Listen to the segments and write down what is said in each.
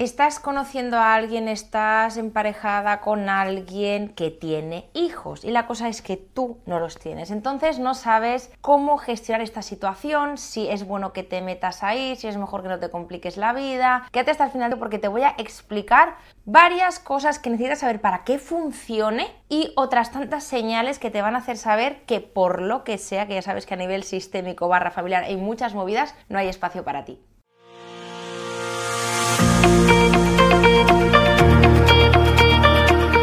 estás conociendo a alguien, estás emparejada con alguien que tiene hijos y la cosa es que tú no los tienes. Entonces no sabes cómo gestionar esta situación, si es bueno que te metas ahí, si es mejor que no te compliques la vida. Quédate hasta el final porque te voy a explicar varias cosas que necesitas saber para que funcione y otras tantas señales que te van a hacer saber que por lo que sea, que ya sabes que a nivel sistémico barra familiar hay muchas movidas, no hay espacio para ti.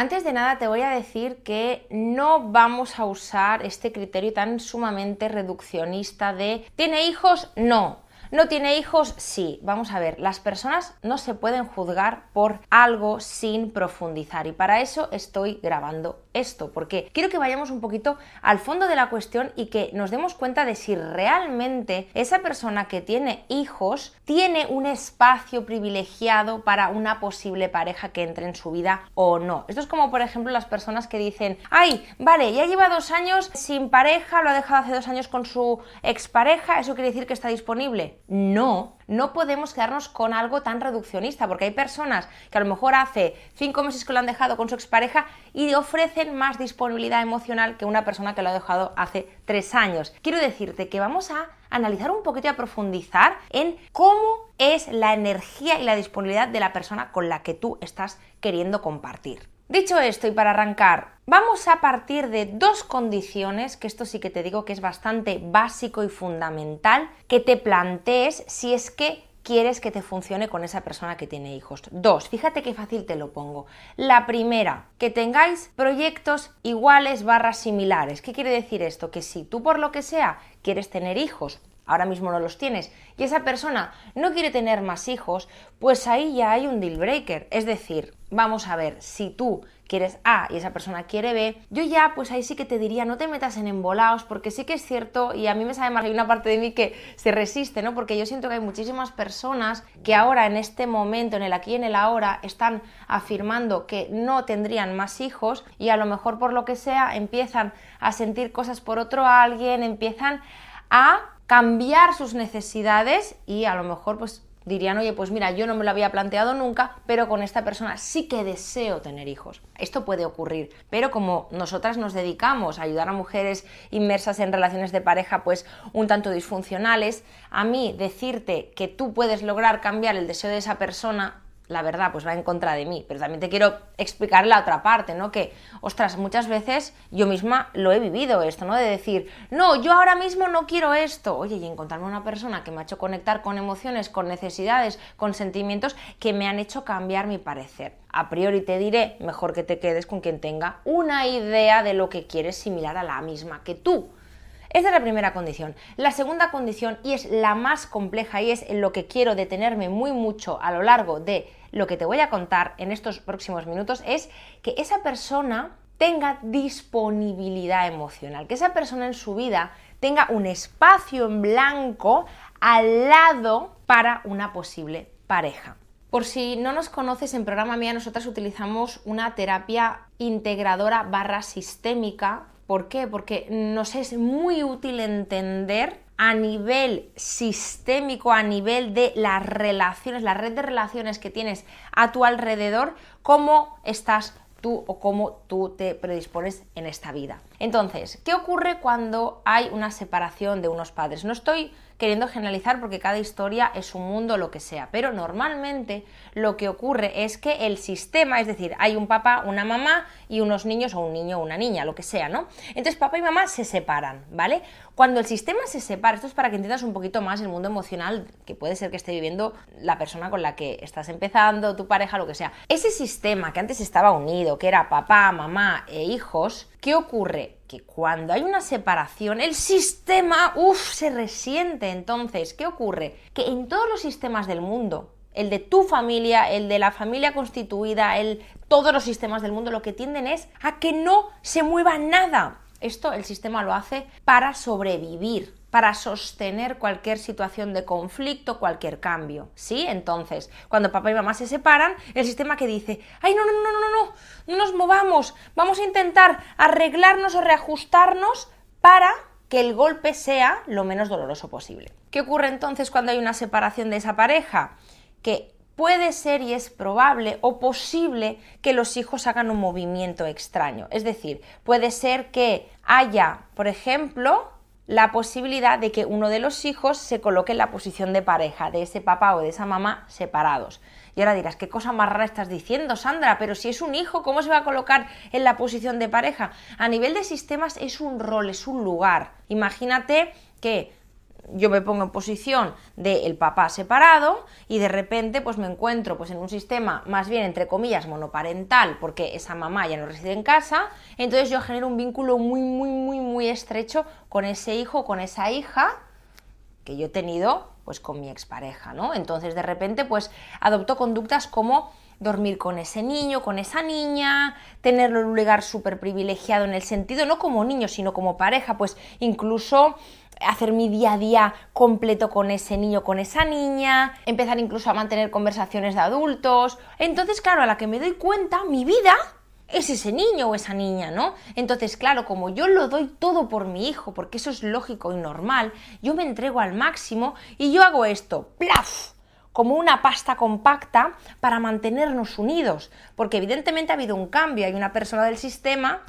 Antes de nada te voy a decir que no vamos a usar este criterio tan sumamente reduccionista de ¿tiene hijos? No. ¿No tiene hijos? Sí. Vamos a ver, las personas no se pueden juzgar por algo sin profundizar y para eso estoy grabando esto, porque quiero que vayamos un poquito al fondo de la cuestión y que nos demos cuenta de si realmente esa persona que tiene hijos tiene un espacio privilegiado para una posible pareja que entre en su vida o no. Esto es como, por ejemplo, las personas que dicen, ay, vale, ya lleva dos años sin pareja, lo ha dejado hace dos años con su expareja, ¿eso quiere decir que está disponible? No, no podemos quedarnos con algo tan reduccionista, porque hay personas que a lo mejor hace cinco meses que lo han dejado con su expareja y ofrecen más disponibilidad emocional que una persona que lo ha dejado hace tres años. Quiero decirte que vamos a analizar un poquito y a profundizar en cómo es la energía y la disponibilidad de la persona con la que tú estás queriendo compartir. Dicho esto y para arrancar, vamos a partir de dos condiciones, que esto sí que te digo que es bastante básico y fundamental, que te plantees si es que quieres que te funcione con esa persona que tiene hijos. Dos, fíjate qué fácil te lo pongo. La primera, que tengáis proyectos iguales barras similares. ¿Qué quiere decir esto? Que si tú por lo que sea quieres tener hijos ahora mismo no los tienes, y esa persona no quiere tener más hijos, pues ahí ya hay un deal breaker. Es decir, vamos a ver, si tú quieres A y esa persona quiere B, yo ya pues ahí sí que te diría no te metas en embolaos porque sí que es cierto y a mí me sabe más, hay una parte de mí que se resiste, ¿no? Porque yo siento que hay muchísimas personas que ahora en este momento, en el aquí y en el ahora, están afirmando que no tendrían más hijos y a lo mejor por lo que sea empiezan a sentir cosas por otro alguien, empiezan a cambiar sus necesidades y a lo mejor pues dirían, oye, pues mira, yo no me lo había planteado nunca, pero con esta persona sí que deseo tener hijos. Esto puede ocurrir, pero como nosotras nos dedicamos a ayudar a mujeres inmersas en relaciones de pareja pues un tanto disfuncionales, a mí decirte que tú puedes lograr cambiar el deseo de esa persona la verdad, pues va en contra de mí. Pero también te quiero explicar la otra parte, ¿no? Que, ostras, muchas veces yo misma lo he vivido esto, ¿no? De decir, no, yo ahora mismo no quiero esto. Oye, y encontrarme una persona que me ha hecho conectar con emociones, con necesidades, con sentimientos que me han hecho cambiar mi parecer. A priori te diré, mejor que te quedes con quien tenga una idea de lo que quieres similar a la misma que tú. Esta es la primera condición. La segunda condición, y es la más compleja y es en lo que quiero detenerme muy mucho a lo largo de lo que te voy a contar en estos próximos minutos, es que esa persona tenga disponibilidad emocional, que esa persona en su vida tenga un espacio en blanco al lado para una posible pareja. Por si no nos conoces, en programa Mía nosotras utilizamos una terapia integradora barra sistémica ¿Por qué? Porque nos es muy útil entender a nivel sistémico, a nivel de las relaciones, la red de relaciones que tienes a tu alrededor, cómo estás tú o cómo tú te predispones en esta vida. Entonces, ¿qué ocurre cuando hay una separación de unos padres? No estoy queriendo generalizar porque cada historia es un mundo, lo que sea, pero normalmente lo que ocurre es que el sistema, es decir, hay un papá, una mamá y unos niños o un niño o una niña, lo que sea, ¿no? Entonces papá y mamá se separan, ¿vale? Cuando el sistema se separa, esto es para que entiendas un poquito más el mundo emocional que puede ser que esté viviendo la persona con la que estás empezando, tu pareja, lo que sea. Ese sistema que antes estaba unido, que era papá, mamá e hijos, ¿Qué ocurre? Que cuando hay una separación, el sistema, uff, se resiente. Entonces, ¿qué ocurre? Que en todos los sistemas del mundo, el de tu familia, el de la familia constituida, el, todos los sistemas del mundo, lo que tienden es a que no se mueva nada. Esto el sistema lo hace para sobrevivir, para sostener cualquier situación de conflicto, cualquier cambio. ¿Sí? Entonces, cuando papá y mamá se separan, el sistema que dice, ay, no, no, no, no, no, no, no nos movamos, vamos a intentar arreglarnos o reajustarnos para que el golpe sea lo menos doloroso posible. ¿Qué ocurre entonces cuando hay una separación de esa pareja? Que puede ser y es probable o posible que los hijos hagan un movimiento extraño. Es decir, puede ser que haya, por ejemplo, la posibilidad de que uno de los hijos se coloque en la posición de pareja, de ese papá o de esa mamá separados. Y ahora dirás, ¿qué cosa más rara estás diciendo, Sandra? Pero si es un hijo, ¿cómo se va a colocar en la posición de pareja? A nivel de sistemas es un rol, es un lugar. Imagínate que yo me pongo en posición del papá separado y de repente pues me encuentro pues en un sistema más bien entre comillas monoparental porque esa mamá ya no reside en casa, entonces yo genero un vínculo muy muy muy muy estrecho con ese hijo, con esa hija que yo he tenido pues con mi expareja, ¿no? Entonces de repente pues adopto conductas como dormir con ese niño, con esa niña, tenerlo en un lugar súper privilegiado en el sentido, no como niño, sino como pareja, pues incluso hacer mi día a día completo con ese niño, con esa niña, empezar incluso a mantener conversaciones de adultos. Entonces, claro, a la que me doy cuenta, mi vida es ese niño o esa niña, ¿no? Entonces, claro, como yo lo doy todo por mi hijo, porque eso es lógico y normal, yo me entrego al máximo y yo hago esto, ¡plaf! como una pasta compacta para mantenernos unidos, porque evidentemente ha habido un cambio, hay una persona del sistema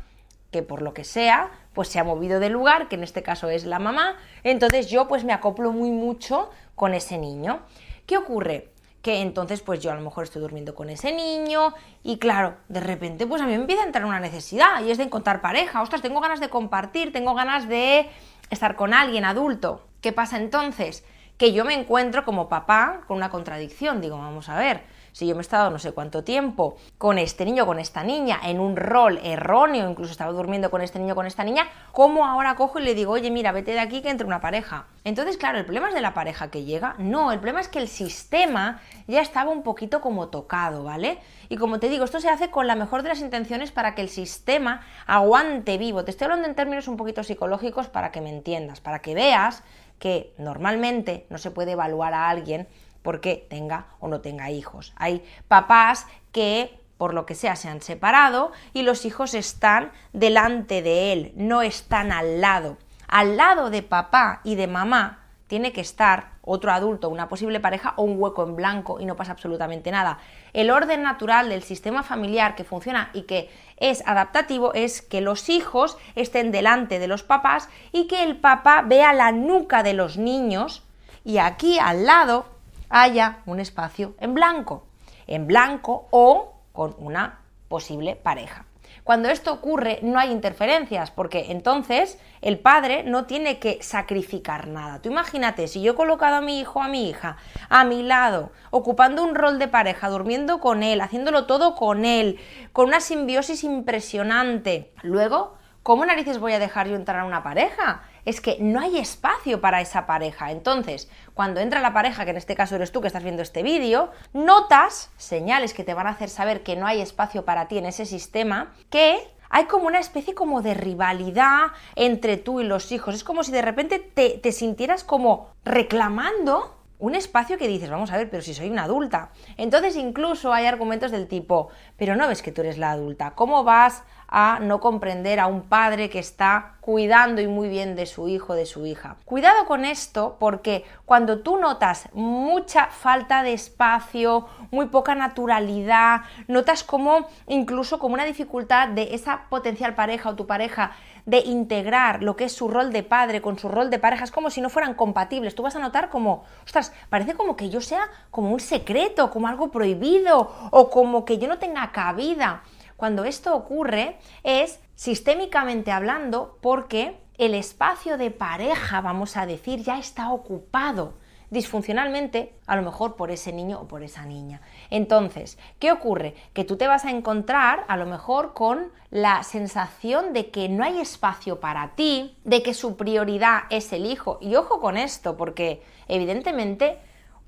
que por lo que sea, pues se ha movido de lugar, que en este caso es la mamá, entonces yo pues me acoplo muy mucho con ese niño. ¿Qué ocurre? Que entonces pues yo a lo mejor estoy durmiendo con ese niño y claro, de repente pues a mí me empieza a entrar una necesidad y es de encontrar pareja, ostras, tengo ganas de compartir, tengo ganas de estar con alguien adulto. ¿Qué pasa entonces? Que yo me encuentro como papá con una contradicción, digo, vamos a ver, si yo me he estado no sé cuánto tiempo con este niño, con esta niña, en un rol erróneo, incluso estaba durmiendo con este niño, con esta niña, ¿cómo ahora cojo y le digo, oye, mira, vete de aquí que entre una pareja? Entonces, claro, ¿el problema es de la pareja que llega? No, el problema es que el sistema ya estaba un poquito como tocado, ¿vale? Y como te digo, esto se hace con la mejor de las intenciones para que el sistema aguante vivo. Te estoy hablando en términos un poquito psicológicos para que me entiendas, para que veas que normalmente no se puede evaluar a alguien porque tenga o no tenga hijos. Hay papás que por lo que sea se han separado y los hijos están delante de él, no están al lado. Al lado de papá y de mamá tiene que estar otro adulto, una posible pareja o un hueco en blanco y no pasa absolutamente nada. El orden natural del sistema familiar que funciona y que es adaptativo es que los hijos estén delante de los papás y que el papá vea la nuca de los niños y aquí al lado haya un espacio en blanco, en blanco o con una posible pareja. Cuando esto ocurre no hay interferencias, porque entonces el padre no tiene que sacrificar nada. Tú imagínate, si yo he colocado a mi hijo, a mi hija, a mi lado, ocupando un rol de pareja, durmiendo con él, haciéndolo todo con él, con una simbiosis impresionante, luego, ¿cómo narices voy a dejar yo entrar a una pareja? Es que no hay espacio para esa pareja. Entonces, cuando entra la pareja, que en este caso eres tú que estás viendo este vídeo, notas señales que te van a hacer saber que no hay espacio para ti en ese sistema, que hay como una especie como de rivalidad entre tú y los hijos. Es como si de repente te, te sintieras como reclamando un espacio que dices, vamos a ver, pero si soy una adulta. Entonces incluso hay argumentos del tipo, pero no ves que tú eres la adulta, ¿cómo vas a no comprender a un padre que está cuidando y muy bien de su hijo, de su hija. Cuidado con esto porque cuando tú notas mucha falta de espacio, muy poca naturalidad, notas como incluso como una dificultad de esa potencial pareja o tu pareja de integrar lo que es su rol de padre con su rol de pareja, es como si no fueran compatibles. Tú vas a notar como, ostras, parece como que yo sea como un secreto, como algo prohibido o como que yo no tenga cabida cuando esto ocurre es sistémicamente hablando porque el espacio de pareja, vamos a decir, ya está ocupado disfuncionalmente, a lo mejor por ese niño o por esa niña. Entonces, ¿qué ocurre? Que tú te vas a encontrar a lo mejor con la sensación de que no hay espacio para ti, de que su prioridad es el hijo. Y ojo con esto, porque evidentemente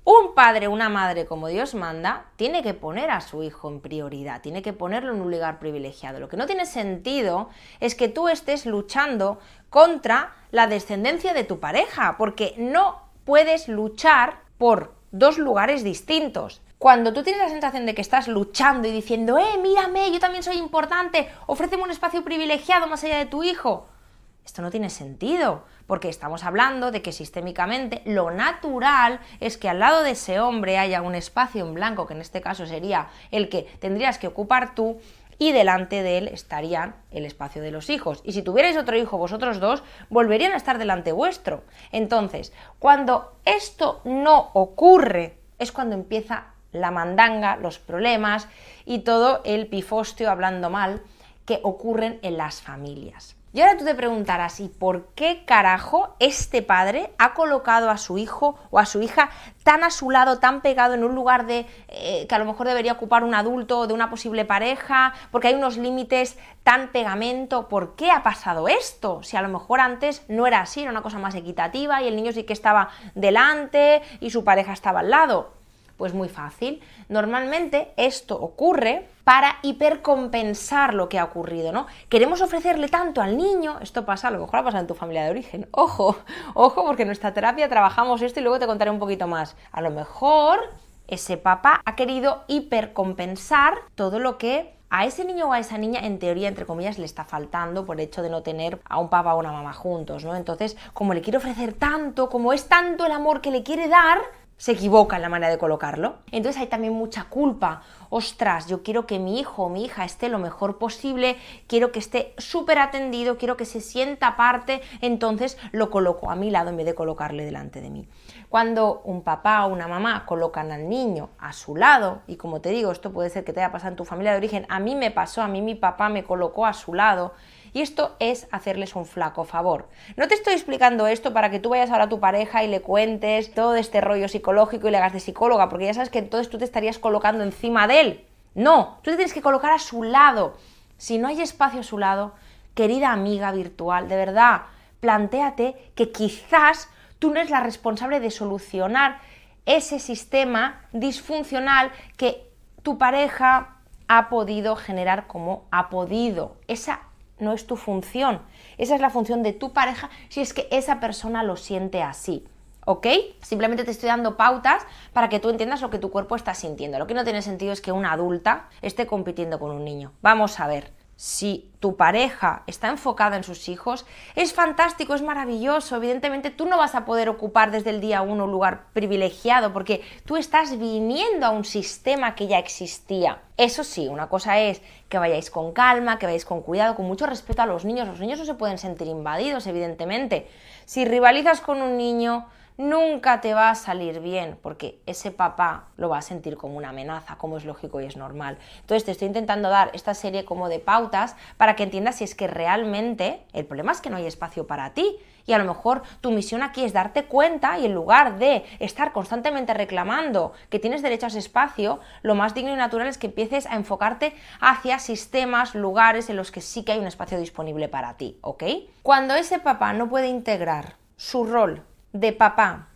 un padre, una madre, como Dios manda, tiene que poner a su hijo en prioridad, tiene que ponerlo en un lugar privilegiado. Lo que no tiene sentido es que tú estés luchando contra la descendencia de tu pareja, porque no puedes luchar por dos lugares distintos. Cuando tú tienes la sensación de que estás luchando y diciendo, eh, mírame, yo también soy importante, ofréceme un espacio privilegiado más allá de tu hijo, esto no tiene sentido, porque estamos hablando de que sistémicamente lo natural es que al lado de ese hombre haya un espacio en blanco, que en este caso sería el que tendrías que ocupar tú, y delante de él estarían el espacio de los hijos. Y si tuvierais otro hijo vosotros dos, volverían a estar delante vuestro. Entonces, cuando esto no ocurre, es cuando empieza la mandanga, los problemas y todo el pifostio hablando mal que ocurren en las familias. Y ahora tú te preguntarás, ¿y por qué carajo este padre ha colocado a su hijo o a su hija tan a su lado, tan pegado en un lugar de eh, que a lo mejor debería ocupar un adulto o de una posible pareja? Porque hay unos límites tan pegamento. ¿Por qué ha pasado esto? Si a lo mejor antes no era así, era una cosa más equitativa y el niño sí que estaba delante y su pareja estaba al lado. Pues muy fácil. Normalmente esto ocurre para hipercompensar lo que ha ocurrido, ¿no? Queremos ofrecerle tanto al niño, esto pasa, a lo mejor ha pasado en tu familia de origen. Ojo, ojo, porque en nuestra terapia trabajamos esto y luego te contaré un poquito más. A lo mejor ese papá ha querido hipercompensar todo lo que a ese niño o a esa niña, en teoría, entre comillas, le está faltando por el hecho de no tener a un papá o una mamá juntos, ¿no? Entonces, como le quiere ofrecer tanto, como es tanto el amor que le quiere dar, se equivoca en la manera de colocarlo. Entonces hay también mucha culpa. Ostras, yo quiero que mi hijo o mi hija esté lo mejor posible, quiero que esté súper atendido, quiero que se sienta parte, entonces lo coloco a mi lado en vez de colocarle delante de mí. Cuando un papá o una mamá colocan al niño a su lado, y como te digo, esto puede ser que te haya pasado en tu familia de origen, a mí me pasó, a mí mi papá me colocó a su lado, y esto es hacerles un flaco favor. No te estoy explicando esto para que tú vayas ahora a tu pareja y le cuentes todo este rollo psicológico y le hagas de psicóloga, porque ya sabes que entonces tú te estarías colocando encima de él. No, tú te tienes que colocar a su lado. Si no hay espacio a su lado, querida amiga virtual, de verdad, plantéate que quizás tú no eres la responsable de solucionar ese sistema disfuncional que tu pareja ha podido generar como ha podido. Esa no es tu función. Esa es la función de tu pareja si es que esa persona lo siente así. ¿Ok? Simplemente te estoy dando pautas para que tú entiendas lo que tu cuerpo está sintiendo. Lo que no tiene sentido es que una adulta esté compitiendo con un niño. Vamos a ver si tu pareja está enfocada en sus hijos, es fantástico, es maravilloso. Evidentemente tú no vas a poder ocupar desde el día uno un lugar privilegiado porque tú estás viniendo a un sistema que ya existía. Eso sí, una cosa es que vayáis con calma, que vayáis con cuidado, con mucho respeto a los niños. Los niños no se pueden sentir invadidos, evidentemente. Si rivalizas con un niño, nunca te va a salir bien, porque ese papá lo va a sentir como una amenaza, como es lógico y es normal. Entonces te estoy intentando dar esta serie como de pautas para que entiendas si es que realmente el problema es que no hay espacio para ti. Y a lo mejor tu misión aquí es darte cuenta y en lugar de estar constantemente reclamando que tienes derecho a ese espacio, lo más digno y natural es que empieces a enfocarte hacia sistemas, lugares en los que sí que hay un espacio disponible para ti, ¿ok? Cuando ese papá no puede integrar su rol de papá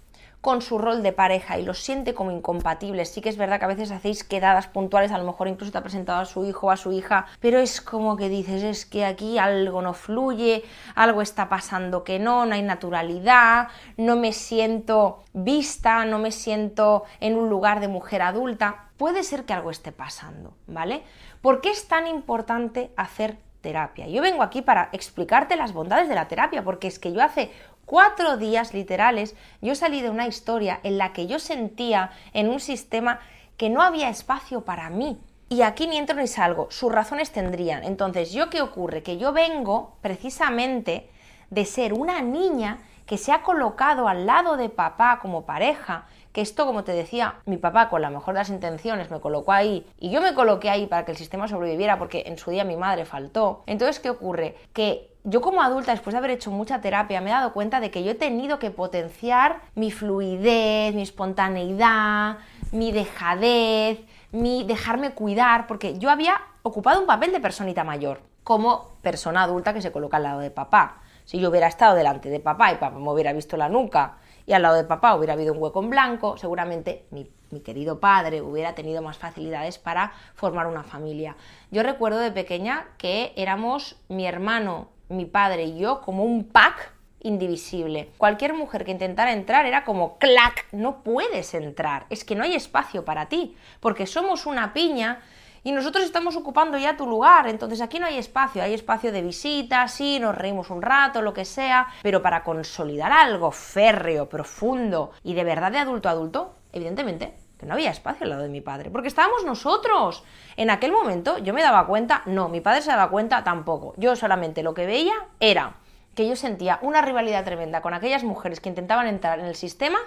con su rol de pareja y los siente como incompatibles. Sí que es verdad que a veces hacéis quedadas puntuales, a lo mejor incluso te ha presentado a su hijo o a su hija, pero es como que dices, es que aquí algo no fluye, algo está pasando que no, no hay naturalidad, no me siento vista, no me siento en un lugar de mujer adulta. Puede ser que algo esté pasando, ¿vale? ¿Por qué es tan importante hacer terapia? Yo vengo aquí para explicarte las bondades de la terapia, porque es que yo hace cuatro días literales, yo salí de una historia en la que yo sentía en un sistema que no había espacio para mí. Y aquí ni entro ni salgo, sus razones tendrían. Entonces, ¿yo qué ocurre? Que yo vengo precisamente de ser una niña que se ha colocado al lado de papá como pareja, que esto, como te decía, mi papá con la mejor de las intenciones me colocó ahí y yo me coloqué ahí para que el sistema sobreviviera porque en su día mi madre faltó. Entonces, ¿qué ocurre? Que yo como adulta, después de haber hecho mucha terapia, me he dado cuenta de que yo he tenido que potenciar mi fluidez, mi espontaneidad, mi dejadez, mi dejarme cuidar, porque yo había ocupado un papel de personita mayor, como persona adulta que se coloca al lado de papá. Si yo hubiera estado delante de papá y papá me hubiera visto la nuca y al lado de papá hubiera habido un hueco en blanco, seguramente mi, querido padre hubiera tenido más facilidades para formar una familia. Yo recuerdo de pequeña que éramos mi hermano, mi padre y yo como un pack indivisible. Cualquier mujer que intentara entrar era como clac, no puedes entrar, es que no hay espacio para ti, porque somos una piña y nosotros estamos ocupando ya tu lugar, entonces aquí no hay espacio, hay espacio de visita, sí, nos reímos un rato, lo que sea, pero para consolidar algo férreo, profundo y de verdad de adulto a adulto, evidentemente que no había espacio al lado de mi padre, porque estábamos nosotros. En aquel momento yo me daba cuenta, no, mi padre se daba cuenta tampoco. Yo solamente lo que veía era que yo sentía una rivalidad tremenda con aquellas mujeres que intentaban entrar en el sistema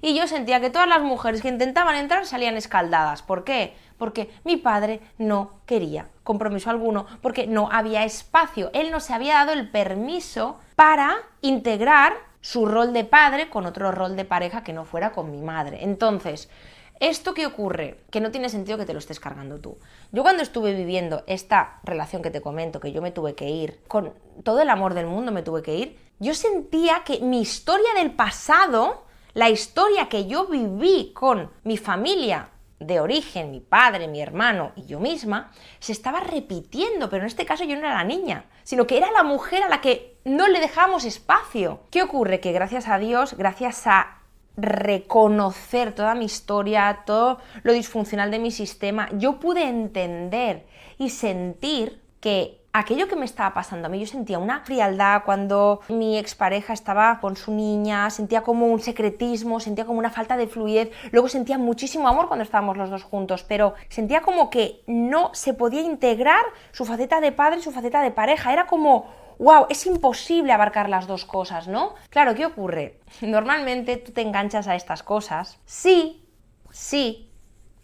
y yo sentía que todas las mujeres que intentaban entrar salían escaldadas. ¿Por qué? Porque mi padre no quería compromiso alguno, porque no había espacio. Él no se había dado el permiso para integrar su rol de padre con otro rol de pareja que no fuera con mi madre. Entonces, ¿Esto qué ocurre? Que no tiene sentido que te lo estés cargando tú. Yo cuando estuve viviendo esta relación que te comento, que yo me tuve que ir, con todo el amor del mundo me tuve que ir, yo sentía que mi historia del pasado la historia que yo viví con mi familia de origen, mi padre, mi hermano y yo misma, se estaba repitiendo, pero en este caso yo no era la niña, sino que era la mujer a la que no le dejábamos espacio. ¿Qué ocurre? Que gracias a Dios, gracias a reconocer toda mi historia, todo lo disfuncional de mi sistema, yo pude entender y sentir que aquello que me estaba pasando a mí, yo sentía una frialdad cuando mi expareja estaba con su niña, sentía como un secretismo, sentía como una falta de fluidez, luego sentía muchísimo amor cuando estábamos los dos juntos, pero sentía como que no se podía integrar su faceta de padre y su faceta de pareja, era como wow, es imposible abarcar las dos cosas, ¿no? Claro, ¿qué ocurre? Normalmente tú te enganchas a estas cosas. Sí, sí,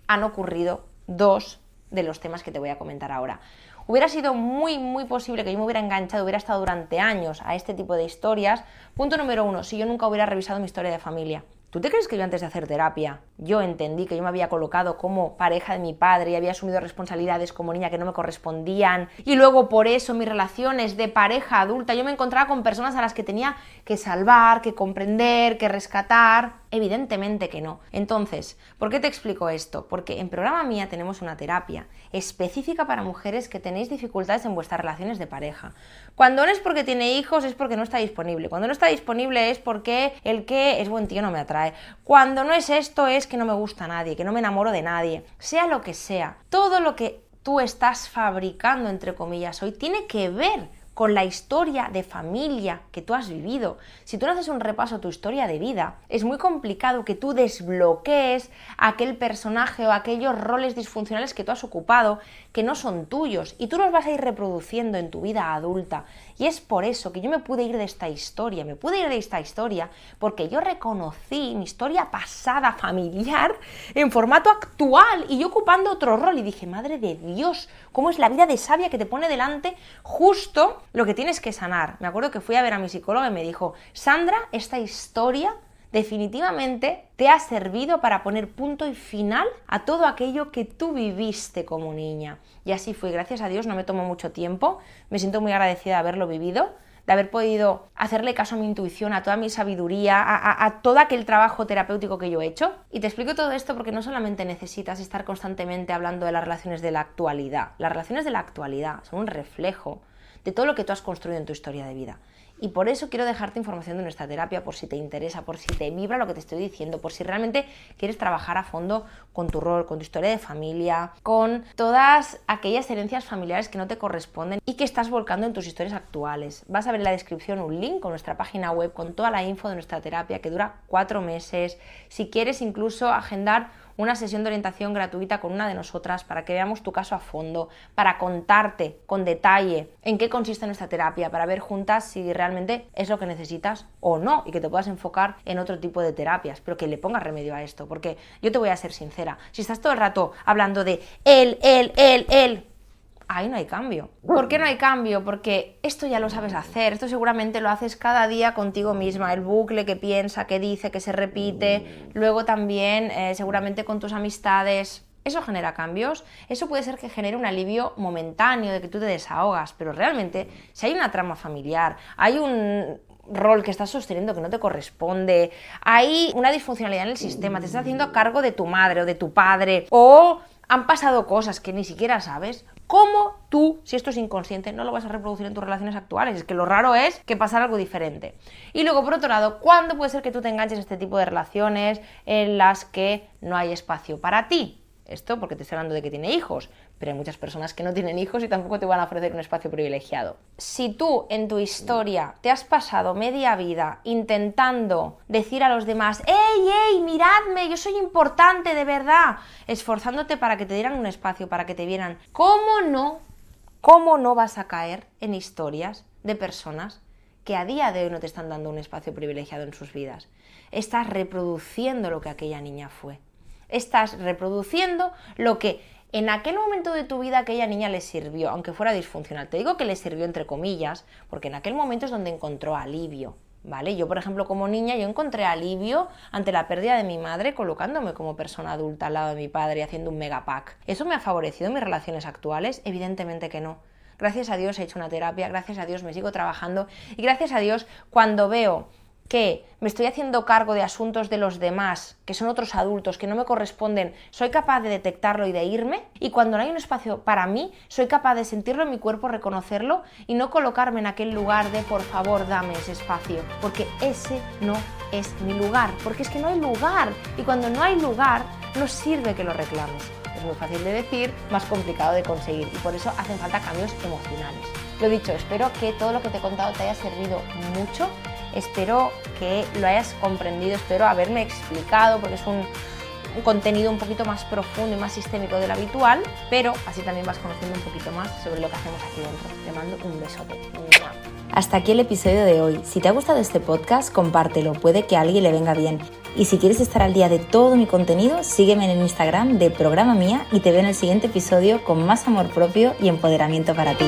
han ocurrido dos de los temas que te voy a comentar ahora. Hubiera sido muy, muy posible que yo me hubiera enganchado, hubiera estado durante años a este tipo de historias. Punto número uno, si yo nunca hubiera revisado mi historia de familia. ¿Tú te crees que yo antes de hacer terapia, yo entendí que yo me había colocado como pareja de mi padre y había asumido responsabilidades como niña que no me correspondían? Y luego por eso mis relaciones de pareja adulta, yo me encontraba con personas a las que tenía que salvar, que comprender, que rescatar. Evidentemente que no. Entonces, ¿por qué te explico esto? Porque en programa mía tenemos una terapia específica para mujeres que tenéis dificultades en vuestras relaciones de pareja. Cuando no es porque tiene hijos es porque no está disponible. Cuando no está disponible es porque el que es buen tío no me atrae. Cuando no es esto es que no me gusta nadie, que no me enamoro de nadie. Sea lo que sea, todo lo que tú estás fabricando, entre comillas, hoy tiene que ver con la historia de familia que tú has vivido. Si tú no haces un repaso a tu historia de vida, es muy complicado que tú desbloquees aquel personaje o aquellos roles disfuncionales que tú has ocupado que no son tuyos y tú los vas a ir reproduciendo en tu vida adulta. Y es por eso que yo me pude ir de esta historia, me pude ir de esta historia porque yo reconocí mi historia pasada familiar en formato actual y yo ocupando otro rol y dije, madre de Dios, ¿cómo es la vida de sabia que te pone delante justo lo que tienes que sanar? Me acuerdo que fui a ver a mi psicóloga y me dijo, Sandra, esta historia definitivamente te ha servido para poner punto y final a todo aquello que tú viviste como niña. Y así fue, gracias a Dios, no me tomó mucho tiempo, me siento muy agradecida de haberlo vivido, de haber podido hacerle caso a mi intuición, a toda mi sabiduría, a, a, todo aquel trabajo terapéutico que yo he hecho. Y te explico todo esto porque no solamente necesitas estar constantemente hablando de las relaciones de la actualidad, las relaciones de la actualidad son un reflejo de todo lo que tú has construido en tu historia de vida. Y por eso quiero dejarte información de nuestra terapia, por si te interesa, por si te vibra lo que te estoy diciendo, por si realmente quieres trabajar a fondo con tu rol, con tu historia de familia, con todas aquellas herencias familiares que no te corresponden y que estás volcando en tus historias actuales. Vas a ver en la descripción un link con nuestra página web, con toda la info de nuestra terapia que dura cuatro meses. Si quieres incluso agendar una sesión de orientación gratuita con una de nosotras para que veamos tu caso a fondo, para contarte con detalle en qué consiste nuestra terapia, para ver juntas si realmente es lo que necesitas o no y que te puedas enfocar en otro tipo de terapias, pero que le pongas remedio a esto, porque yo te voy a ser sincera, si estás todo el rato hablando de él, él, él, él, ahí no hay cambio. ¿Por qué no hay cambio? Porque esto ya lo sabes hacer, esto seguramente lo haces cada día contigo misma, el bucle que piensa, que dice, que se repite, luego también eh, seguramente con tus amistades. ¿Eso genera cambios? Eso puede ser que genere un alivio momentáneo de que tú te desahogas, pero realmente si hay una trama familiar, hay un, rol que estás sosteniendo que no te corresponde, hay una disfuncionalidad en el sistema, te estás haciendo a cargo de tu madre o de tu padre, o han pasado cosas que ni siquiera sabes, ¿cómo tú, si esto es inconsciente, no lo vas a reproducir en tus relaciones actuales? Es que lo raro es que pasara algo diferente. Y luego, por otro lado, ¿cuándo puede ser que tú te enganches a este tipo de relaciones en las que no hay espacio para ti? Esto porque te estoy hablando de que tiene hijos, pero hay muchas personas que no tienen hijos y tampoco te van a ofrecer un espacio privilegiado. Si tú en tu historia te has pasado media vida intentando decir a los demás, ¡Ey, ey, miradme, yo soy importante de verdad! Esforzándote para que te dieran un espacio, para que te vieran, ¿cómo no? ¿Cómo no vas a caer en historias de personas que a día de hoy no te están dando un espacio privilegiado en sus vidas? Estás reproduciendo lo que aquella niña fue estás reproduciendo lo que en aquel momento de tu vida aquella niña le sirvió, aunque fuera disfuncional. Te digo que le sirvió entre comillas, porque en aquel momento es donde encontró alivio. ¿Vale? Yo, por ejemplo, como niña, yo encontré alivio ante la pérdida de mi madre colocándome como persona adulta al lado de mi padre y haciendo un megapack. ¿Eso me ha favorecido mis relaciones actuales? Evidentemente que no. Gracias a Dios he hecho una terapia, gracias a Dios me sigo trabajando y gracias a Dios cuando veo que me estoy haciendo cargo de asuntos de los demás, que son otros adultos, que no me corresponden, soy capaz de detectarlo y de irme, y cuando no hay un espacio para mí, soy capaz de sentirlo en mi cuerpo, reconocerlo y no colocarme en aquel lugar de por favor dame ese espacio, porque ese no es mi lugar, porque es que no hay lugar, y cuando no hay lugar, no sirve que lo reclames. Es muy fácil de decir, más complicado de conseguir, y por eso hacen falta cambios emocionales. Lo dicho, espero que todo lo que te he contado te haya servido mucho Espero que lo hayas comprendido, espero haberme explicado, porque es un, contenido un poquito más profundo y más sistémico del habitual, pero así también vas conociendo un poquito más sobre lo que hacemos aquí dentro. Te mando un besote. Hasta aquí el episodio de hoy. Si te ha gustado este podcast, compártelo, puede que a alguien le venga bien. Y si quieres estar al día de todo mi contenido, sígueme en el Instagram de Programa Mía y te veo en el siguiente episodio con más amor propio y empoderamiento para ti.